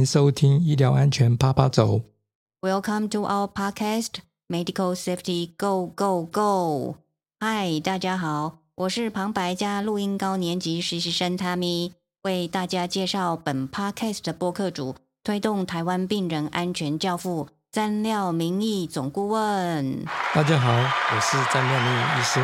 迎收听医疗安全啪啪走。Welcome to our podcast Medical Safety Go Go Go。嗨，大家好，我是旁白加录音高年级实习生 Tammy，为大家介绍本 podcast 的播客主，推动台湾病人安全教父詹廖明义总顾问。大家好，我是张廖明医师。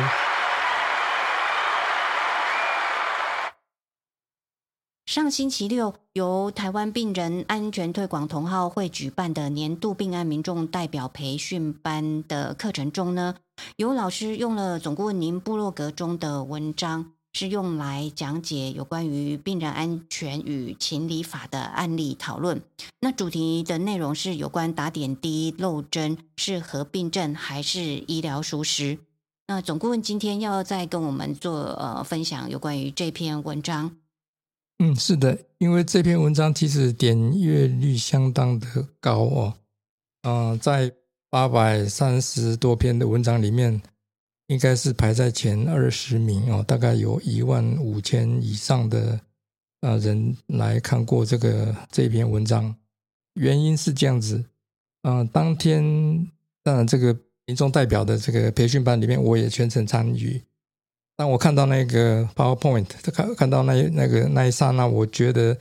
上星期六，由台湾病人安全推广同好会举办的年度病案民众代表培训班的课程中呢，有老师用了总顾问您部落格中的文章，是用来讲解有关于病人安全与情理法的案例讨论。那主题的内容是有关打点滴漏针是合并症还是医疗疏失。那总顾问今天要再跟我们做呃分享有关于这篇文章。嗯，是的，因为这篇文章其实点阅率相当的高哦，嗯、在八百三十多篇的文章里面，应该是排在前二十名哦，大概有一万五千以上的呃人来看过这个这篇文章。原因是这样子，嗯、当天当然这个民众代表的这个培训班里面，我也全程参与。当我看到那个 PowerPoint，看看到那那个那一刹那，我觉得，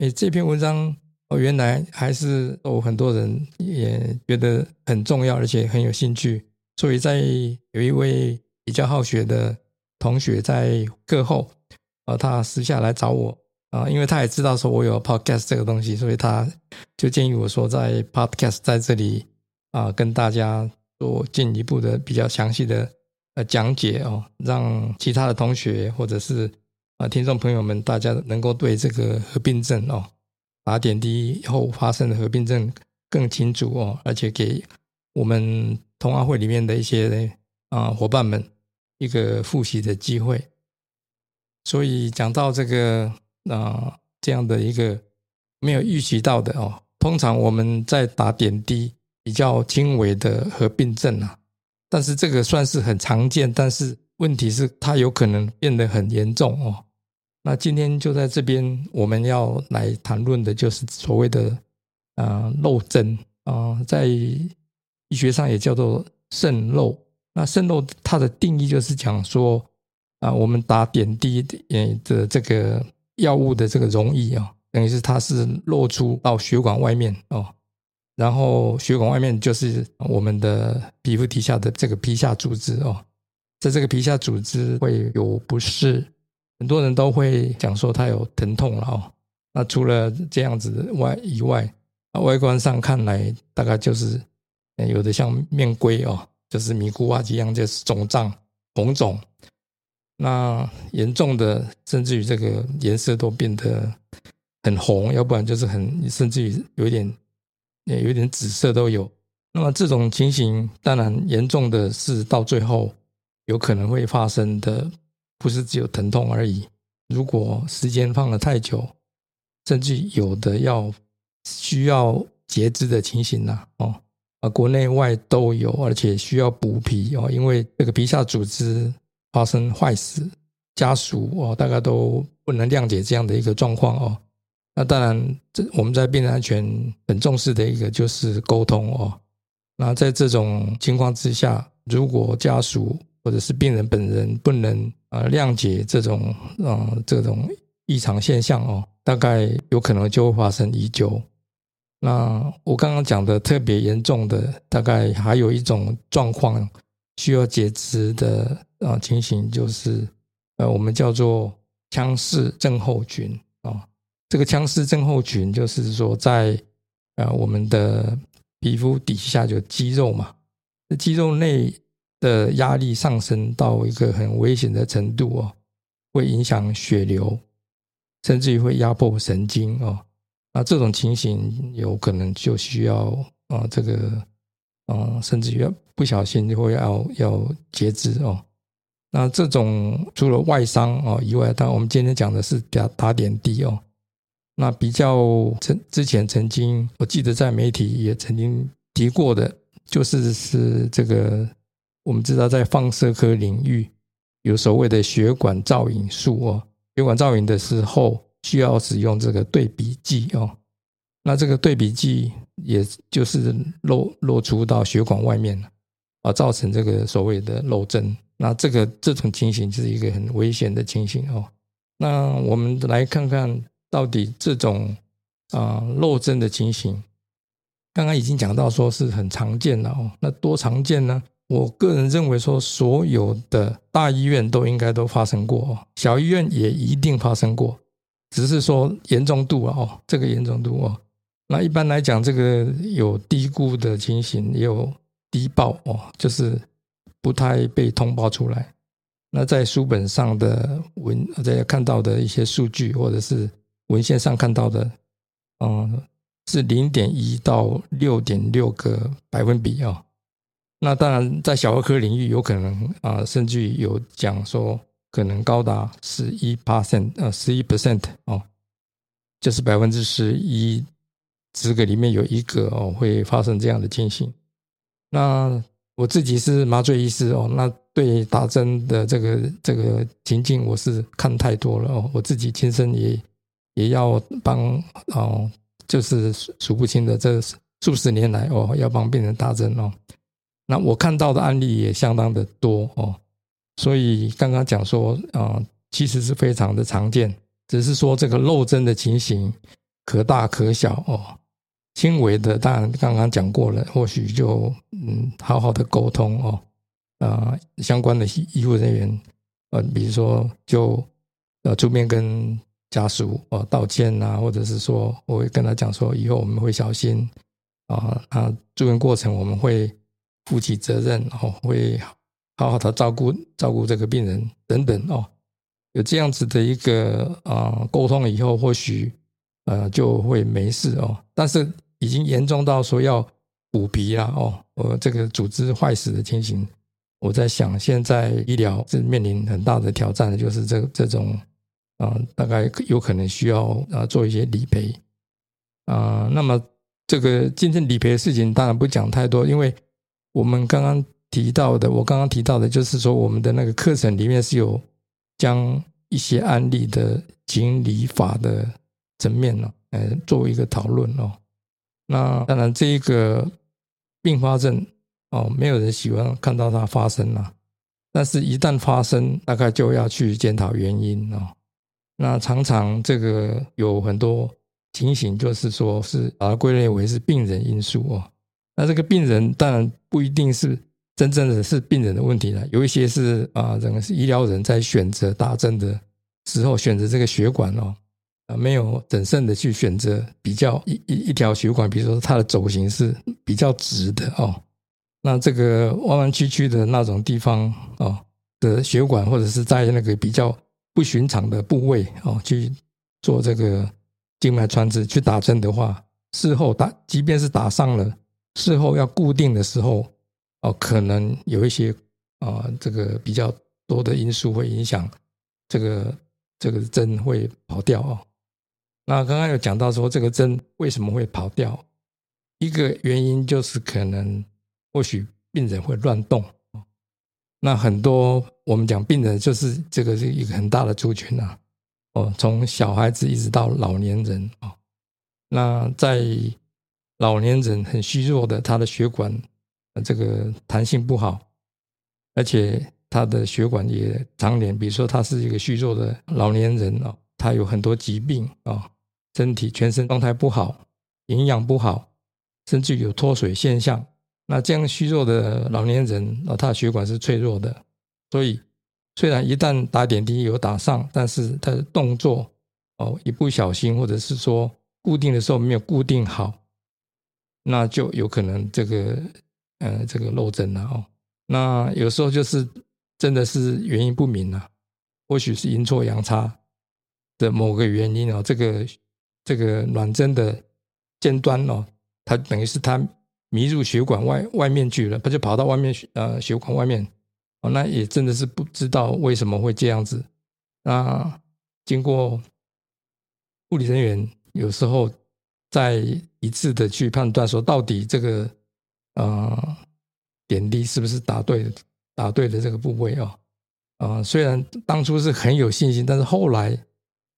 诶，这篇文章哦，原来还是有很多人也觉得很重要，而且很有兴趣。所以在有一位比较好学的同学在课后，呃，他私下来找我啊、因为他也知道说我有 Podcast 这个东西，所以他就建议我说，在 Podcast 在这里啊、跟大家做进一步的比较详细的。呃讲解哦，让其他的同学或者是啊、听众朋友们，大家能够对这个合并症哦，打点滴以后发生的合并症更清楚哦，而且给我们同安会里面的一些啊、伙伴们一个复习的机会。所以讲到这个啊、这样的一个没有预期到的哦，通常我们在打点滴比较轻微的合并症啊。但是这个算是很常见，但是问题是它有可能变得很严重哦。那今天就在这边，我们要来谈论的就是所谓的呃漏针啊、在医学上也叫做渗漏。那渗漏它的定义就是讲说啊、我们打点滴的的这个药物的这个溶液啊、等于是它是漏出到血管外面哦。然后血管外面就是我们的皮肤底下的这个皮下组织哦，在这个皮下组织会有不适，很多人都会讲说它有疼痛了哦。那除了这样子外以外，外观上看来大概就是有的像面龟哦，就是米糊啊一样，就是肿胀、红肿。那严重的甚至于这个颜色都变得很红，要不然就是很甚至于有一点。也有点紫色都有。那么这种情形，当然严重的是到最后有可能会发生的，不是只有疼痛而已。如果时间放了太久，甚至有的要需要截肢的情形呐、哦，啊，国内外都有，而且需要补皮哦，因为这个皮下组织发生坏死，家属哦大概都不能谅解这样的一个状况哦。那当然，这我们在病人安全很重视的一个就是沟通哦。那在这种情况之下，如果家属或者是病人本人不能呃谅解这种呃这种异常现象哦，大概有可能就会发生医纠。那我刚刚讲的特别严重的，大概还有一种状况需要截肢的啊、情形，就是呃我们叫做腔室症候群。这个腔室症候群就是说在，呃我们的皮肤底下有肌肉嘛，肌肉内的压力上升到一个很危险的程度哦，会影响血流，甚至于会压迫神经哦。那这种情形有可能就需要啊、这个，嗯、甚至于不小心就会要要截肢哦。那这种除了外伤哦以外，当然我们今天讲的是打打点滴哦。那比较曾之前曾经，我记得在媒体也曾经提过的，就是是这个我们知道在放射科领域有所谓的血管造影术哦，血管造影的时候需要使用这个对比剂哦。那这个对比剂也就是漏漏出到血管外面了，啊，造成这个所谓的漏针。那这个这种情形是一个很危险的情形哦。那我们来看看到底这种啊漏针的情形，刚刚已经讲到说是很常见了哦。那多常见呢？我个人认为说，所有的大医院都应该都发生过哦，小医院也一定发生过，只是说严重度啊哦，这个严重度哦。那一般来讲，这个有低估的情形，也有低报哦，就是不太被通报出来。那在书本上的文，在看到的一些数据，或者是文献上看到的，嗯，是零点一到六点六个百分比啊。那当然，在小儿科领域，有可能啊，甚至于有讲说，可能高达十一 percent，呃，十一 percent 哦，就是百分之十一。十个里面有一个哦，会发生这样的情形。那我自己是麻醉医师哦，那对打针的这个这个情境，我是看太多了哦。我自己亲身也也要帮哦，就是数不清的这数十年来哦，要帮病人打针哦。那我看到的案例也相当的多哦，所以刚刚讲说啊，其实是非常的常见，只是说这个漏针的情形可大可小哦。轻微的，当然刚刚讲过了，或许就嗯，好好的沟通哦，啊，相关的医护人员，呃，比如说就呃出面跟家属哦道歉啊，或者是说我会跟他讲说，以后我们会小心啊，啊，住院过程我们会负起责任哦，会好好的照顾照顾这个病人等等哦，有这样子的一个啊沟通以后，或许呃就会没事哦，但是。已经严重到说要补皮了哦，我这个组织坏死的情形，我在想现在医疗是面临很大的挑战的，就是这这种啊，大概有可能需要啊做一些理赔啊。那么这个今天理赔的事情当然不讲太多，因为我们刚刚提到的，我刚刚提到的就是说我们的那个课程里面是有将一些案例的经理法的层面呢，呃，作为一个讨论哦。那当然，这一个并发症哦，没有人喜欢看到它发生了。但是，一旦发生，大概就要去检讨原因哦。那常常这个有很多情形，就是说是把它归类为是病人因素哦。那这个病人当然不一定是真正的是病人的问题了，有一些是啊，整个是医疗人在选择打针的时候选择这个血管哦。啊，没有谨慎的去选择比较一一一条血管，比如说它的走形是比较直的哦，那这个弯弯曲曲的那种地方哦的血管，或者是在那个比较不寻常的部位哦去做这个静脉穿刺去打针的话，事后打即便是打上了，事后要固定的时候哦，可能有一些啊这个比较多的因素会影响这个这个针会跑掉哦。那刚刚有讲到说，这个针为什么会跑掉？一个原因就是可能或许病人会乱动那很多我们讲病人就是这个是一个很大的族群啊。哦，从小孩子一直到老年人啊。那在老年人很虚弱的，他的血管这个弹性不好，而且他的血管也常年，比如说他是一个虚弱的老年人哦，他有很多疾病啊。身体全身状态不好，营养不好，甚至有脱水现象。那这样虚弱的老年人，啊，他的血管是脆弱的，所以虽然一旦打点滴有打上，但是他的动作哦一不小心，或者是说固定的时候没有固定好，那就有可能这个呃这个漏针了哦。那有时候就是真的是原因不明啊，或许是阴错阳差的某个原因哦，这个。这个软针的尖端哦，它等于是它迷入血管外外面去了，它就跑到外面呃血管外面哦，那也真的是不知道为什么会这样子。那经过护理人员有时候再一次的去判断说，到底这个呃点滴是不是打对打对的这个部位哦，啊，虽然当初是很有信心，但是后来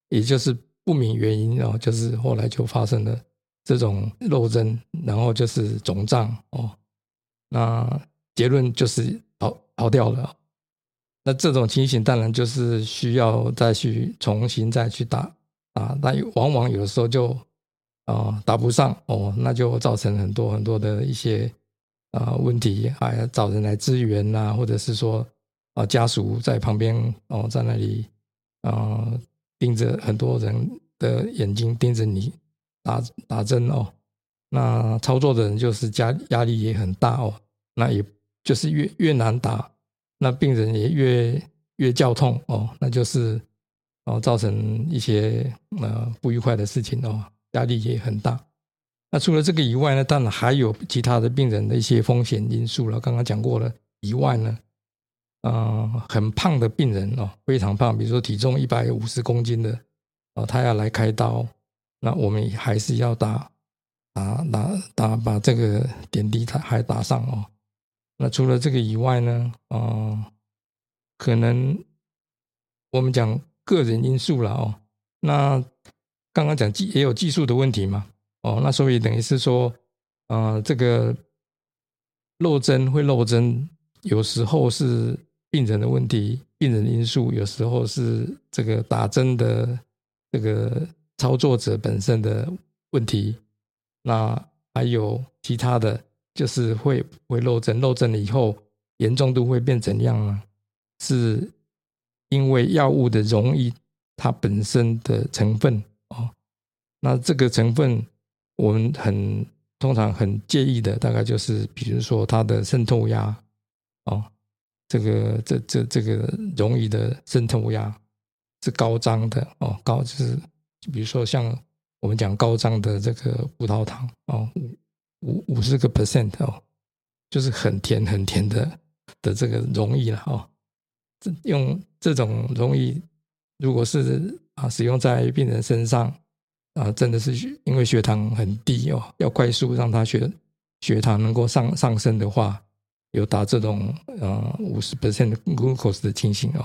也就是。不明原因哦，就是后来就发生了这种漏针，然后就是肿胀哦，那结论就是跑掉了。那这种情形当然就是需要再去重新再去打啊，那往往有时候就啊打不上哦，那就造成很多很多的一些啊问题，还要找人来支援呐，或者是说啊家属在旁边哦在那里啊盯着很多人的眼睛盯着你打打针哦，那操作的人就是加压力也很大哦，那也就是越越难打。那病人也越越叫痛哦，那就是哦造成一些呃不愉快的事情哦，压力也很大。那除了这个以外呢，当然还有其他的病人的一些风险因素了。刚刚讲过了以外呢，啊，很胖的病人哦，非常胖，比如说体重一百五十公斤的哦，他要来开刀，那我们还是要打打打打把这个点滴他还打上哦。那除了这个以外呢？啊，可能我们讲个人因素了哦。那刚刚讲技也有技术的问题嘛？哦，那所以等于是说，啊，这个漏针会漏针，有时候是病人的问题，病人因素；有时候是这个打针的这个操作者本身的问题。那还有其他的。就是会会漏针，漏针了以后严重度会变怎样呢？是因为药物的溶液它本身的成分哦，那这个成分我们很通常很介意的，大概就是比如说它的渗透压哦，这个这这这个溶液的渗透压是高张的哦，高就是比如说像我们讲高张的这个葡萄糖哦。五五十个 percent 哦，就是很甜很甜的的这个容易了哦。这用这种容易，如果是啊使用在病人身上啊，真的是因为血糖很低哦，要快速让他血血糖能够上上升的话，有打这种呃五十 percent glucose 的情形哦。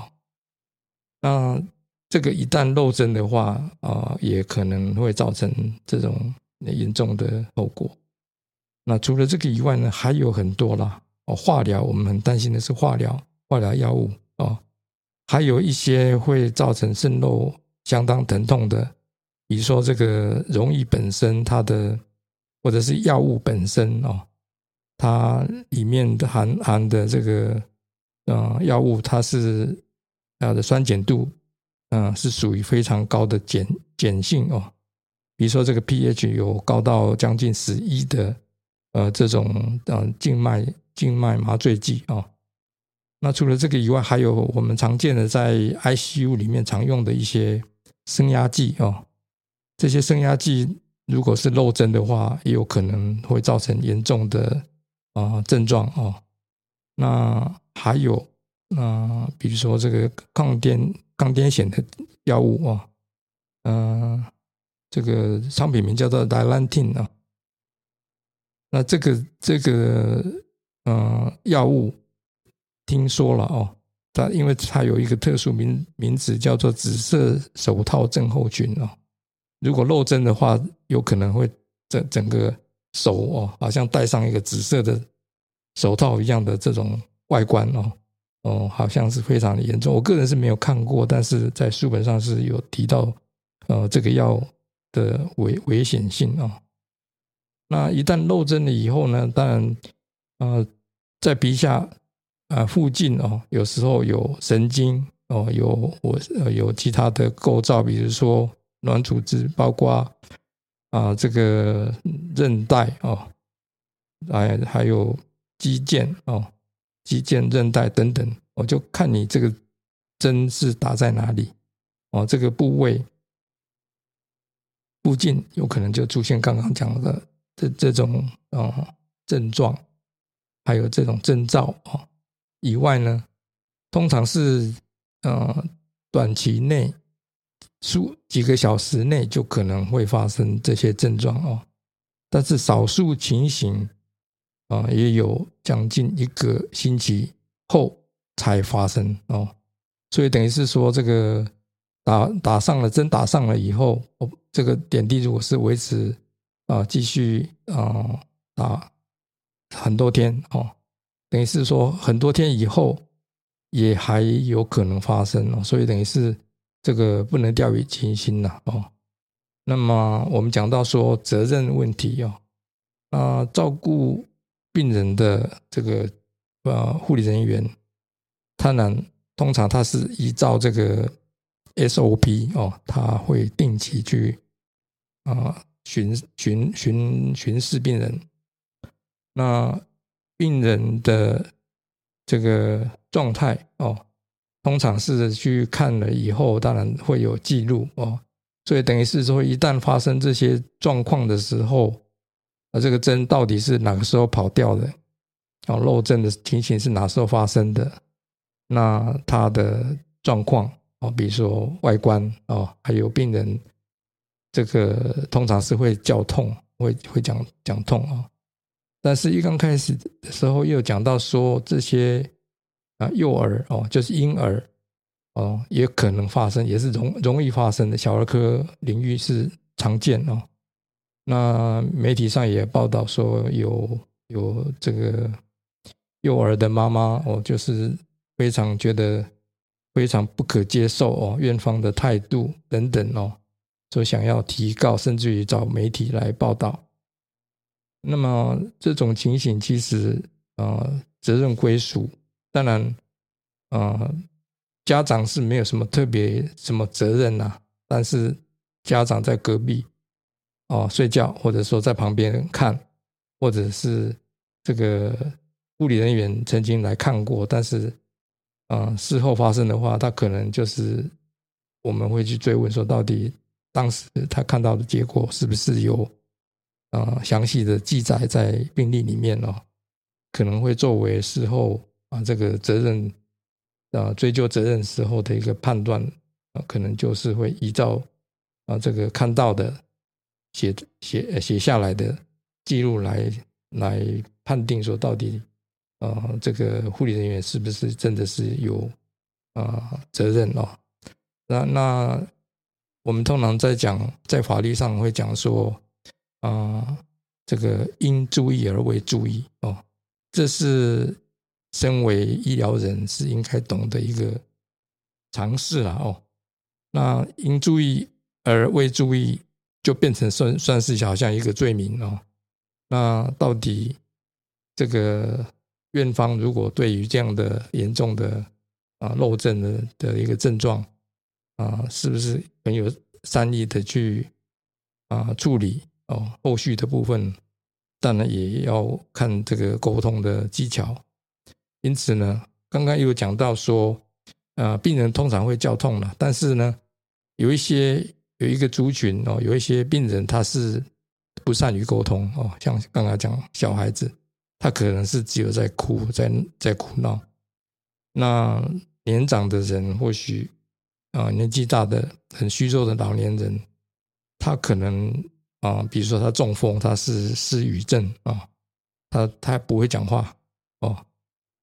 那这个一旦漏针的话啊，也可能会造成这种严重的后果。那除了这个以外呢，还有很多啦。哦，化疗我们很担心的是化疗，化疗药物哦，还有一些会造成渗漏相当疼痛的，比如说这个溶液本身它的，或者是药物本身哦，它里面的含含的这个呃药物，它是它的酸碱度嗯是属于非常高的碱碱性哦，比如说这个 pH 有高到将近十一的。呃，这种呃静脉静脉麻醉剂啊，那除了这个以外，还有我们常见的在 ICU 里面常用的一些升压剂啊，这些升压剂如果是漏针的话，也有可能会造成严重的啊症状啊。那还有啊，比如说这个抗癫抗癫痫的药物啊，嗯，这个商品名叫做 Dilantin 啊。那这个这个呃药物听说了哦，它因为它有一个特殊名名字叫做紫色手套症候群哦，如果漏针的话，有可能会整整个手哦，好像戴上一个紫色的手套一样的这种外观哦哦，好像是非常的严重。我个人是没有看过，但是在书本上是有提到呃这个药的危危险性啊。那一旦漏针了以后呢？当然，呃，在皮下啊附近哦，有时候有神经哦，有我呃有其他的构造，比如说软组织，包括啊这个韧带哦，还还有肌腱哦，肌腱韧带等等，我就看你这个针是打在哪里哦，这个部位附近有可能就出现刚刚讲的。这这种啊症状，还有这种征兆啊以外呢，通常是呃短期内数几个小时内就可能会发生这些症状哦，但是少数情形啊也有将近一个星期后才发生哦，所以等于是说这个打打上了针打上了以后，哦这个点滴如果是维持。啊继续啊打很多天哦，等于是说很多天以后也还有可能发生哦，所以等于是这个不能掉以轻心呐哦。那么我们讲到说责任问题哦，啊照顾病人的这个呃护理人员，他呢通常他是依照这个。SOP 哦，他会定期去啊巡巡巡巡视病人。那病人的这个状态哦，通常是去看了以后，当然会有记录哦。所以等于是说，一旦发生这些状况的时候，啊，这个针到底是哪个时候跑掉的？哦，漏针的情形是哪时候发生的？那他的状况。哦，比如说外观哦，还有病人这个通常是会叫痛，会会讲讲痛啊。但是，一刚开始的时候又讲到说这些啊，幼儿哦，就是婴儿哦，也可能发生，也是容容易发生的。小儿科领域是常见哦。那媒体上也报道说有有这个幼儿的妈妈哦，就是非常觉得。非常不可接受哦，院方的态度等等哦，就想要提告，甚至于找媒体来报道。那么这种情形其实啊，责任归属当然啊，家长是没有什么特别什么责任呐，但是家长在隔壁哦睡觉，或者说在旁边看，或者是这个护理人员曾经来看过，但是。啊，事后发生的话，他可能就是我们会去追问说，到底当时他看到的结果是不是有啊详细的记载在病历里面哦？可能会作为事后啊这个责任啊追究责任时候的一个判断啊，可能就是会依照啊这个看到的写写写下来的记录来来判定说到底。呃，这个护理人员是不是真的是有啊责任哦？那那我们通常在讲，在法律上会讲说啊，这个应注意而未注意哦，这是身为医疗人是应该懂的一个常识了哦。那应注意而未注意，就变成算算是好像一个罪名哦。那到底这个？院方如果对于这样的严重的啊漏症的的一个症状啊，是不是很有善意的去啊处理哦？后续的部分当然也要看这个沟通的技巧。因此呢，刚刚有讲到说，啊，病人通常会叫痛了，但是呢，有一些有一个族群哦，有一些病人他是不善于沟通哦，像刚刚讲小孩子。他可能是只有在哭，在在哭闹。那年长的人或许啊，年纪大的很虚弱的老年人，他可能啊，比如说他中风，他是失语症啊，他他不会讲话哦。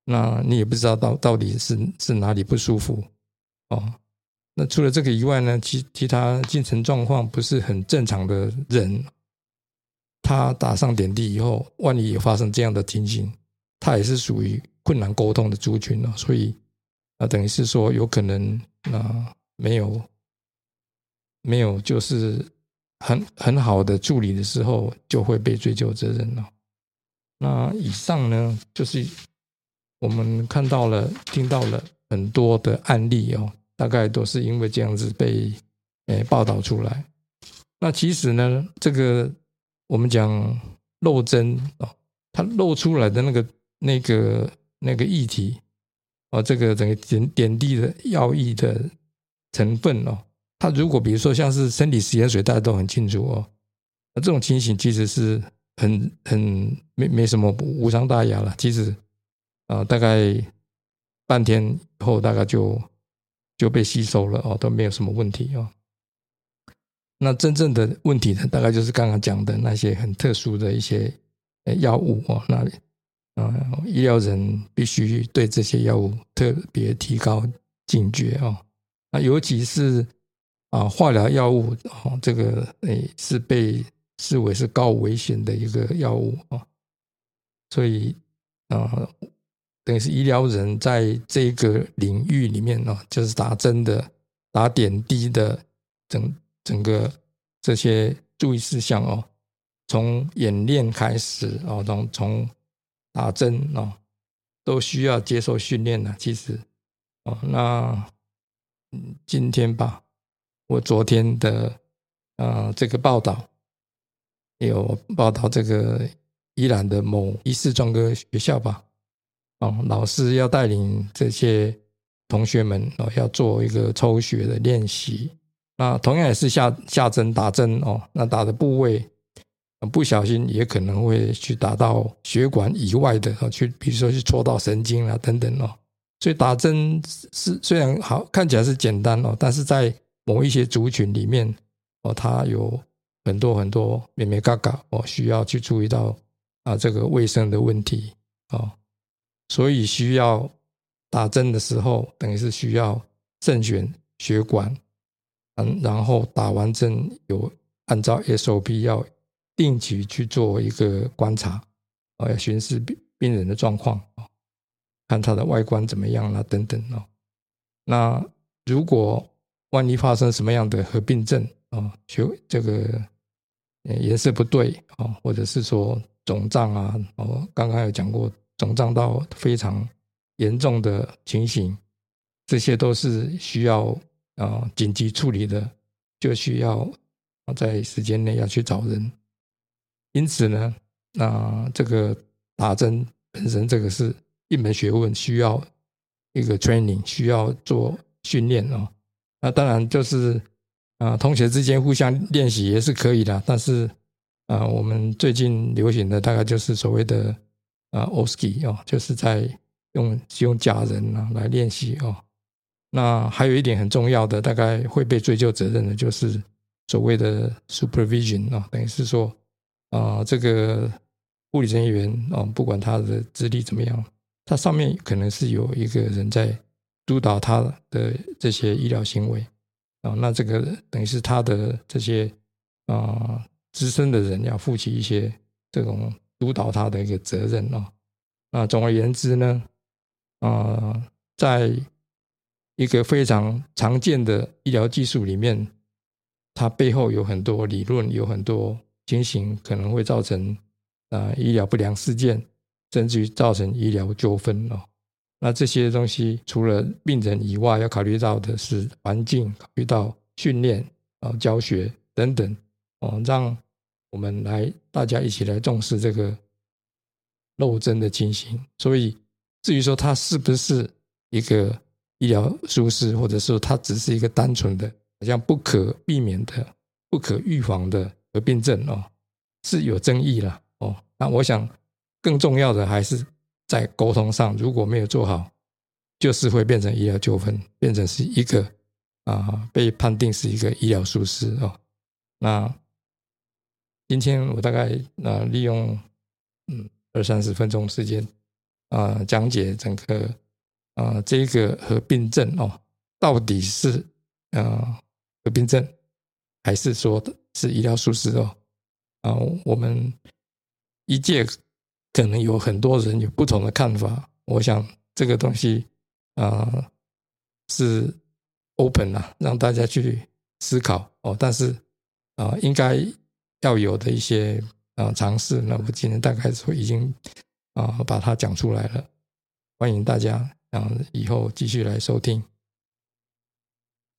那你也不知道到到底是是哪里不舒服哦。那除了这个以外呢，其其他精神状况不是很正常的人。他打上点滴以后，万一也发生这样的情形，他也是属于困难沟通的族群了。所以啊，等于是说，有可能啊，没有没有，就是很很好的处理的时候，就会被追究责任了。那以上呢，就是我们看到了、听到了很多的案例哦，大概都是因为这样子被诶报道出来。那其实呢，这个。我们讲漏针哦，它漏出来的那个、那个、那个议题哦，这个整个点点滴的要义的成分哦，它如果比如说像是生理食盐水，大家都很清楚哦，那这种情形其实是很很没没什么无伤大雅了，其实啊，大概半天后大概就就被吸收了哦，都没有什么问题哦。那真正的问题呢，大概就是刚刚讲的那些很特殊的一些药物哦，那里啊，医疗人必须对这些药物特别提高警觉哦。那尤其是啊，化疗药物哦，这个诶是被视为是高危险的一个药物啊，所以啊，等于是医疗人在这个领域里面呢，就是打针的、打点滴的，整整个这些注意事项哦，从演练开始哦，从从打针哦，都需要接受训练的。其实哦，那今天吧，我昨天的啊这个报道。有报道这个伊朗的某一式专科学校吧，哦，老师要带领这些同学们哦，要做一个抽血的练习。那同样也是下下针打针哦，那打的部位不小心也可能会去打到血管以外的哦，去比如说去戳到神经啊等等哦。所以打针是虽然好看起来是简单哦，但是在某一些族群里面哦，它有。很多很多咩咩嘎嘎哦，需要去注意到啊这个卫生的问题哦，所以需要打针的时候，等于是需要慎选血管，嗯，然后打完针有按照 SOP 要定期去做一个观察，哦，要巡视病病人的状况哦，看它的外观怎么样啦等等哦。那如果万一发生什么样的合并症啊，就这个。颜色不对啊，或者是说肿胀啊，哦，刚刚有讲过肿胀到非常严重的情形，这些都是需要啊紧急处理的，就需要在时间内要去找人。因此呢，那这个打针本身这个是一门学问，需要一个 training，需要做训练啊。那当然就是。啊，同学之间互相练习也是可以的，但是啊，我们最近流行的大概就是所谓的啊 o s k i 哦，就是在用用假人啊来练习哦。那还有一点很重要的，大概会被追究责任的，就是所谓的 supervision 啊，等于是说啊，这个护理人员啊，不管他的资历怎么样，他上面可能是有一个人在督导他的这些医疗行为。啊，那这个等于是他的这些啊资深的人要负起一些这种督导他的一个责任啊。那总而言之呢，啊，在一个非常常见的医疗技术里面，它背后有很多理论，有很多情形可能会造成啊医疗不良事件，甚至于造成医疗纠纷哦。那这些东西除了病人以外，要考虑到的是环境，考虑到训练啊、教学等等哦，让我们来大家一起来重视这个漏针的情形。所以，至于说它是不是一个医疗疏失，或者说它只是一个单纯的好像不可避免的、不可预防的合并症哦，是有争议了哦。那我想更重要的还是。在沟通上如果没有做好，就是会变成医疗纠纷，变成是一个啊被判定是一个医疗疏失哦。那今天我大概啊利用嗯二三十分钟时间啊讲解整个啊这个合并症哦，到底是啊合并症，还是说是医疗疏失哦？啊，我们一届。可能有很多人有不同的看法，我想这个东西啊是 open 啊，让大家去思考哦。但是啊，应该要有的一些啊尝试，那我今天大概说已经啊把它讲出来了，欢迎大家啊以后继续来收听。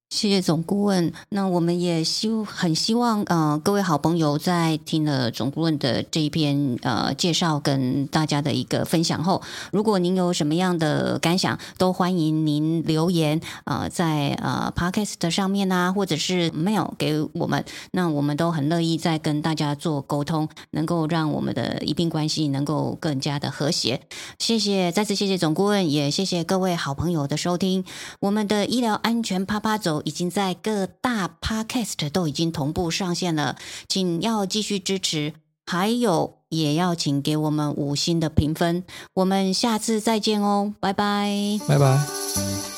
谢谢总顾问。那我们也希很希望，呃，各位好朋友在听了总顾问的这一篇呃介绍跟大家的一个分享后，如果您有什么样的感想，都欢迎您留言，呃，在呃 Podcast 上面啊，或者是 mail 给我们，那我们都很乐意再跟大家做沟通，能够让我们的医病关系能够更加的和谐。谢谢，再次谢谢总顾问，也谢谢各位好朋友的收听，我们的医疗安全啪啪走。已经在各大 podcast 都已经同步上线了，请要继续支持，还有也要请给我们五星的评分。我们下次再见哦，拜拜，拜拜。